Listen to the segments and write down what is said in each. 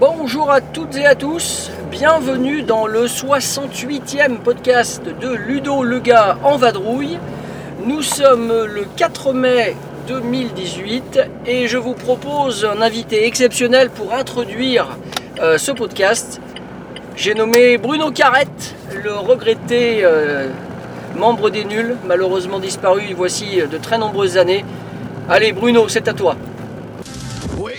Bonjour à toutes et à tous, bienvenue dans le 68e podcast de Ludo le gars en vadrouille. Nous sommes le 4 mai 2018 et je vous propose un invité exceptionnel pour introduire euh, ce podcast. J'ai nommé Bruno Carrette, le regretté euh, membre des nuls, malheureusement disparu voici de très nombreuses années. Allez Bruno, c'est à toi. Oui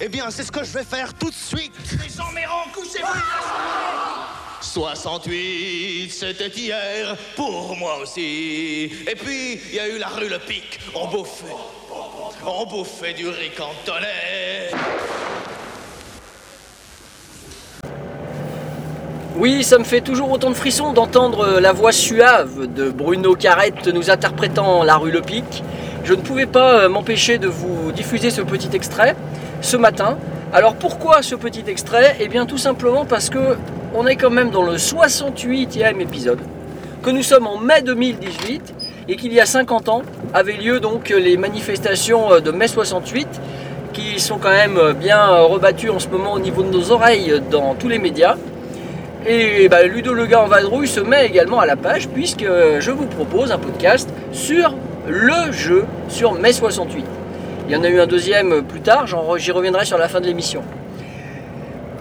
Eh bien, c'est ce que je vais faire tout de suite. Les emmerdants, couchez-vous 68, c'était hier, pour moi aussi. Et puis, il y a eu la rue Le Pic. On bouffait. On bouffait du riz. Oui, ça me fait toujours autant de frissons d'entendre la voix suave de Bruno Carrette nous interprétant La rue Le Pic. Je ne pouvais pas euh, m'empêcher de vous diffuser ce petit extrait ce matin. Alors pourquoi ce petit extrait? Eh bien tout simplement parce que on est quand même dans le 68e épisode, que nous sommes en mai 2018 et qu'il y a 50 ans avaient lieu donc les manifestations de mai 68 qui sont quand même bien rebattues en ce moment au niveau de nos oreilles dans tous les médias. Et bah, Ludo Le Gars en vadrouille se met également à la page puisque je vous propose un podcast sur le jeu sur mai 68. Il y en a eu un deuxième plus tard, j'y reviendrai sur la fin de l'émission.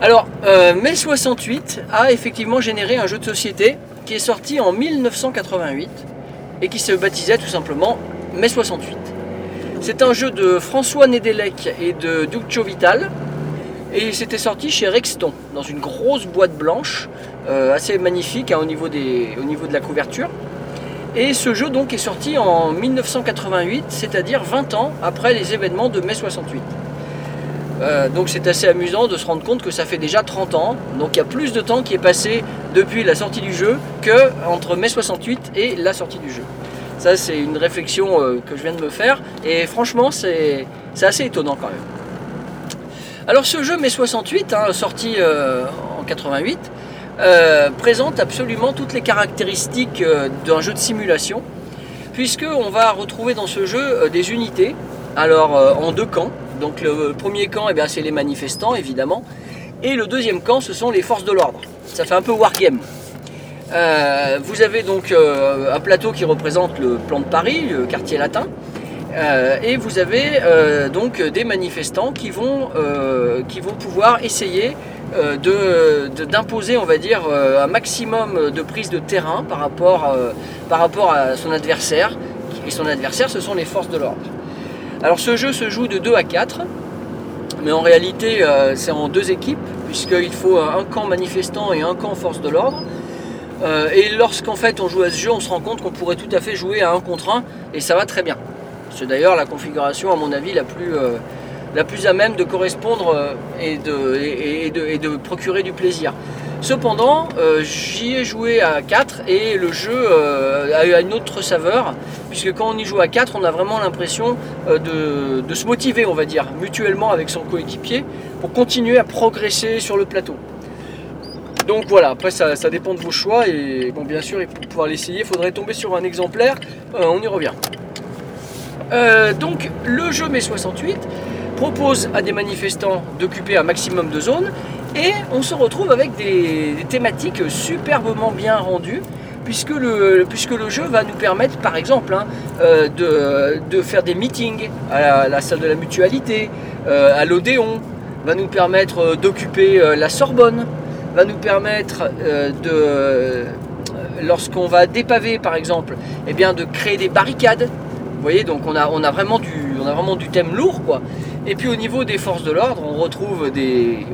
Alors, euh, mai 68 a effectivement généré un jeu de société qui est sorti en 1988 et qui se baptisait tout simplement mai 68. C'est un jeu de François Nedelec et de Duccio Vital et c'était sorti chez Rexton dans une grosse boîte blanche euh, assez magnifique hein, au, niveau au niveau de la couverture. Et ce jeu donc est sorti en 1988, c'est-à-dire 20 ans après les événements de mai 68. Euh, donc c'est assez amusant de se rendre compte que ça fait déjà 30 ans, donc il y a plus de temps qui est passé depuis la sortie du jeu que entre mai 68 et la sortie du jeu. Ça c'est une réflexion euh, que je viens de me faire et franchement c'est assez étonnant quand même. Alors ce jeu mai 68, hein, sorti euh, en 88, euh, présente absolument toutes les caractéristiques d'un jeu de simulation, puisque on va retrouver dans ce jeu des unités, alors en deux camps. Donc le premier camp, eh c'est les manifestants évidemment, et le deuxième camp, ce sont les forces de l'ordre. Ça fait un peu wargame. vous avez donc un plateau qui représente le plan de Paris, le quartier latin. et vous avez donc des manifestants qui vont, pouvoir essayer euh, d'imposer, on va dire, euh, un maximum de prise de terrain euh, par rapport à son adversaire. Et son adversaire, ce sont les forces de l'ordre. Alors ce jeu se joue de 2 à 4, mais en réalité c'est en deux équipes, puisqu'il faut un camp manifestant et un camp force de l'ordre. et lorsqu'en fait on joue à ce jeu, on se rend compte qu'on pourrait tout à fait jouer à 1 contre 1, et ça va très bien. C'est d'ailleurs la configuration, à mon avis, la plus, à même de correspondre euh, et, de, procurer du plaisir. Cependant, euh, j'y ai joué à 4 et le jeu euh, a une autre saveur, puisque quand on y joue à 4, on a vraiment l'impression de, se motiver, on va dire, mutuellement avec son coéquipier pour continuer à progresser sur le plateau. Donc voilà, après ça, dépend de vos choix et bon bien sûr pour pouvoir l'essayer, il faudrait tomber sur un exemplaire, on y revient. donc le jeu mai 68 propose à des manifestants d'occuper un maximum de zones et on se retrouve avec des, thématiques superbement bien rendues puisque le, puisque le jeu va nous permettre par exemple hein, euh, de, faire des meetings à la, salle de la mutualité, euh, à l'Odéon, va nous permettre euh, d'occuper la Sorbonne, va nous permettre de lorsqu'on va dépaver par exemple, eh bien de créer des barricades. Vous voyez donc on a, on a vraiment du on a vraiment du thème lourd quoi. Et puis au niveau des forces de l'ordre, on retrouve des,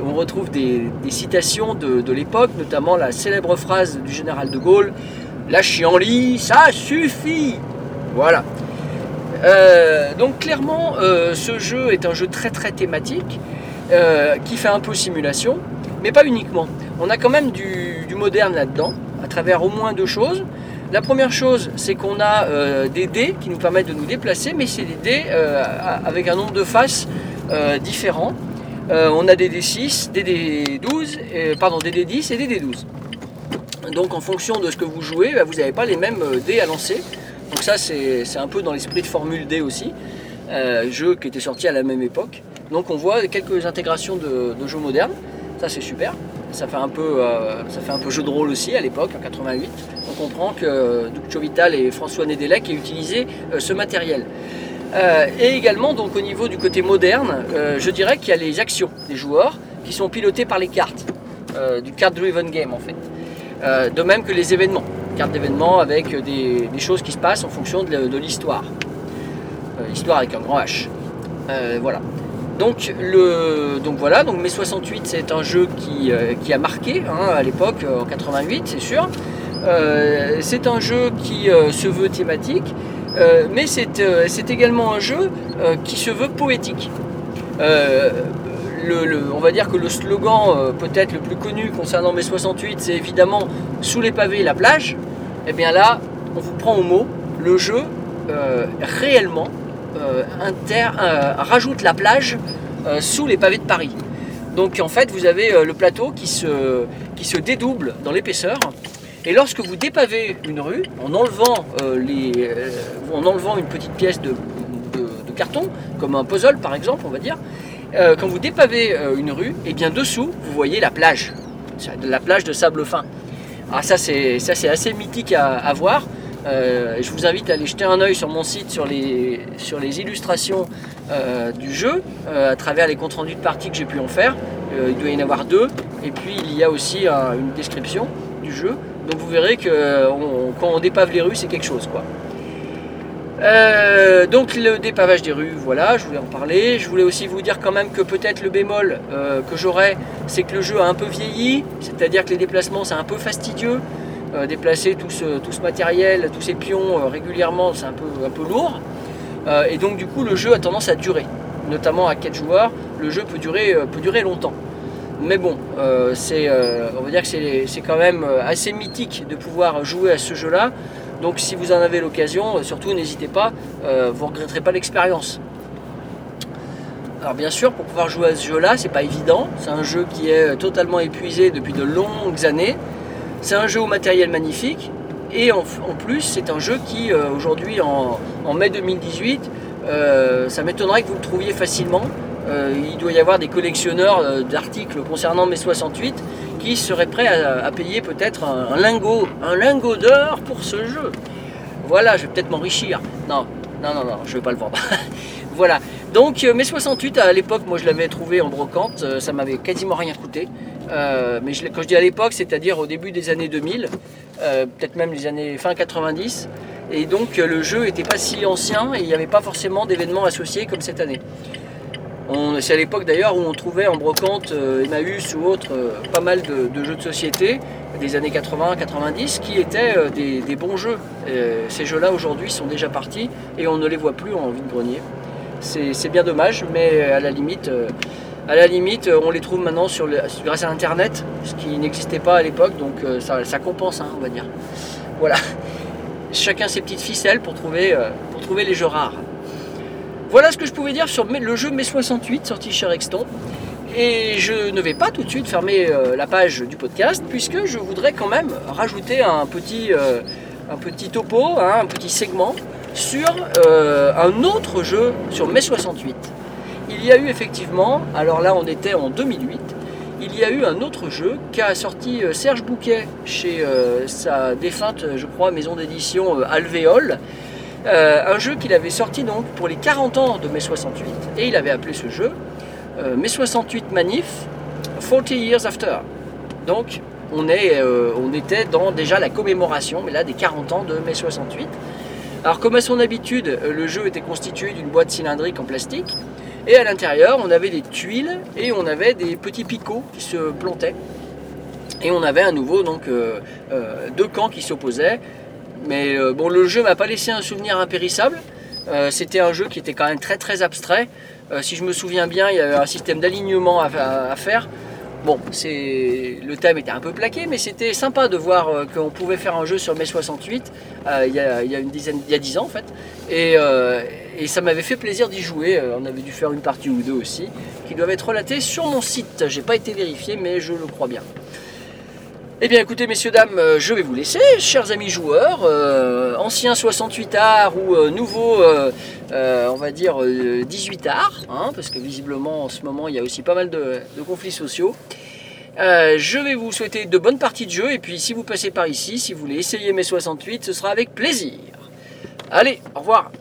citations de, l'époque, notamment la célèbre phrase du général de Gaulle La chienlit, ça suffit Voilà. Euh, donc clairement, euh, ce jeu est un jeu très très thématique, euh, qui fait un peu simulation, mais pas uniquement. On a quand même du moderne là-dedans, à travers au moins deux choses. La première chose, c'est qu'on a euh, des dés qui nous permettent de nous déplacer, mais c'est des dés euh, avec un nombre de faces euh, différents. on a des D6, des D12, pardon, des D10 et des D12. Donc en fonction de ce que vous jouez, bah, vous n'avez pas les mêmes dés à lancer. Donc ça c'est un peu dans l'esprit de Formule D aussi, jeu qui était sorti à la même époque. Donc on voit quelques intégrations de, de jeux modernes, ça c'est super. Ça fait, un peu, ça un peu jeu de rôle aussi à l'époque, en 88 on comprend que Duccio Vital et François Nedelec aient utilisé euh, ce matériel. Euh, et également, donc au niveau du côté moderne, euh, je dirais qu'il y a les actions des joueurs qui sont pilotées par les cartes, du card-driven game en fait. de même que les événements, cartes d'événements avec des, choses qui se passent en fonction de, l'histoire. Histoire avec un grand H. voilà. Donc, le, donc voilà, donc Mai 68 c'est un jeu qui, qui a marqué hein, à l'époque, en 88 c'est sûr. Euh, c'est un jeu qui euh, se veut thématique, euh, mais c'est également un jeu qui se veut poétique. on va dire que le slogan peut-être le plus connu concernant mai 68, c'est évidemment sous les pavés la plage. Et eh bien là, on vous prend au mot, le jeu réellement rajoute la plage sous les pavés de Paris. Donc en fait, vous avez le plateau qui se dédouble dans l'épaisseur et lorsque vous dépavez une rue, en enlevant, euh, les, euh, en enlevant une petite pièce de, carton, comme un puzzle par exemple, on va dire, euh, quand vous dépavez une rue, et eh bien dessous, vous voyez la plage, la plage de sable fin. Ah, ça c'est assez mythique à, voir. Je vous invite à aller jeter un oeil sur mon site sur les, sur les illustrations du jeu, à travers les comptes rendus de partie que j'ai pu en faire. il doit y en avoir deux. Et puis il y a aussi une description du jeu. Donc vous verrez que quand on dépave les rues, c'est quelque chose. quoi. Euh, donc le dépavage des rues, voilà, je voulais en parler. Je voulais aussi vous dire quand même que peut-être le bémol euh, que j'aurais, c'est que le jeu a un peu vieilli, c'est-à-dire que les déplacements c'est un peu fastidieux. Euh, déplacer tout ce, matériel, tous ces pions régulièrement, c'est un peu, un peu lourd. et donc du coup le jeu a tendance à durer, notamment à 4 joueurs, le jeu peut durer, peut durer longtemps. Mais bon, euh, euh, on va dire que c'est quand même euh, assez mythique de pouvoir jouer à ce jeu-là. Donc si vous en avez l'occasion, surtout n'hésitez pas, vous ne regretterez pas l'expérience. Alors bien sûr, pour pouvoir jouer à ce jeu-là, c'est pas évident. C'est un jeu qui est totalement épuisé depuis de longues années. C'est un jeu au matériel magnifique. Et en, plus, c'est un jeu qui, aujourd'hui, en, mai 2018, ça m'étonnerait que vous le trouviez facilement. Euh, il doit y avoir des collectionneurs euh, d'articles concernant mai 68 qui seraient prêts à, payer peut-être un, lingot, un lingot d'or pour ce jeu. Voilà, je vais peut-être m'enrichir. Non, non, non, non, je ne vais pas le vendre. voilà. Donc euh, mai 68 à l'époque, moi je l'avais trouvé en brocante, ça m'avait quasiment rien coûté. Mais quand je dis à l'époque, c'est-à-dire au début des années 2000, peut-être même les années fin 90. Et donc le jeu n'était pas si ancien et il n'y avait pas forcément d'événements associés comme cette année. C'est à l'époque d'ailleurs où on trouvait en brocante, euh, Emmaüs ou autre, euh, pas mal de, jeux de société des années 80-90 qui étaient euh, des, bons jeux. ces jeux-là aujourd'hui sont déjà partis et on ne les voit plus en vide-grenier. C'est bien dommage, mais à la limite, à la limite on les trouve maintenant sur grâce à Internet, ce qui n'existait pas à l'époque, donc ça, compense, hein, on va dire. Voilà. Chacun ses petites ficelles pour trouver, pour trouver les jeux rares. Voilà ce que je pouvais dire sur le jeu Mai 68 sorti chez Rexton. Et je ne vais pas tout de suite fermer euh, la page du podcast puisque je voudrais quand même rajouter un petit, euh, un petit topo, hein, un petit segment sur euh, un autre jeu sur Mai 68. Il y a eu effectivement, alors là on était en 2008, il y a eu un autre jeu qu'a sorti Serge Bouquet chez sa défunte, je crois, maison d'édition Alvéole euh, un jeu qu'il avait sorti donc pour les 40 ans de mai 68 et il avait appelé ce jeu euh, mai 68 Manif 40 Years After. Donc on, est, euh, on était dans déjà la commémoration, mais là des 40 ans de mai 68. Alors comme à son habitude, le jeu était constitué d'une boîte cylindrique en plastique et à l'intérieur on avait des tuiles et on avait des petits picots qui se plantaient. Et on avait à nouveau donc deux camps qui s'opposaient, mais euh, bon, le jeu m'a pas laissé un souvenir impérissable. Euh, c'était un jeu qui était quand même très très abstrait. Euh, si je me souviens bien, il y avait un système d'alignement à, faire. Bon, c'est le thème était un peu plaqué, mais c'était sympa de voir euh, qu'on pouvait faire un jeu sur mai 68 euh, il y, a, y a une dizaine, il y a 10 ans en fait, et, euh, ça m'avait fait plaisir d'y jouer. On avait dû faire une partie ou deux aussi, qui doivent être relatées sur mon site. J'ai pas été vérifié, mais je le crois bien. Eh bien écoutez messieurs dames, euh, je vais vous laisser, chers amis joueurs, euh, anciens 68 arts ou euh, nouveaux, on va dire euh, 18 arts, hein, parce que visiblement en ce moment il y a aussi pas mal de, conflits sociaux. Je vais vous souhaiter de bonnes parties de jeu et puis si vous passez par ici, si vous voulez essayer mes 68, ce sera avec plaisir. Allez, au revoir.